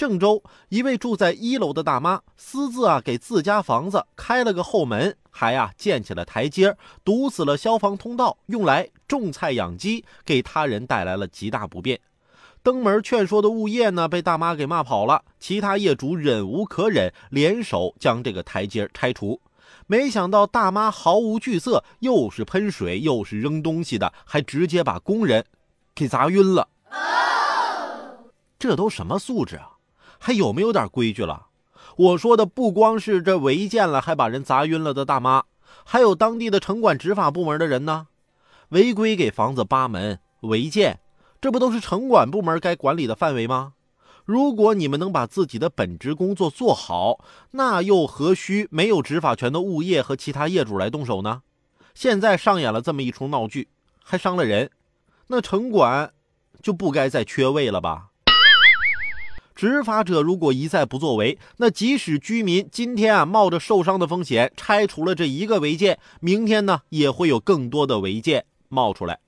郑州一位住在一楼的大妈私自啊给自家房子开了个后门，还啊建起了台阶，堵死了消防通道，用来种菜养鸡，给他人带来了极大不便。登门劝说的物业呢，被大妈给骂跑了。其他业主忍无可忍，联手将这个台阶拆除。没想到大妈毫无惧色，又是喷水又是扔东西的，还直接把工人给砸晕了。这都什么素质啊？还有没有点规矩了？我说的不光是这违建了还把人砸晕了的大妈，还有当地的城管执法部门的人呢。违规给房子扒门、违建，这不都是城管部门该管理的范围吗？如果你们能把自己的本职工作做好，那又何须没有执法权的物业和其他业主来动手呢？现在上演了这么一出闹剧，还伤了人，那城管就不该再缺位了吧？执法者如果一再不作为，那即使居民今天啊冒着受伤的风险拆除了这一个违建，明天呢也会有更多的违建冒出来。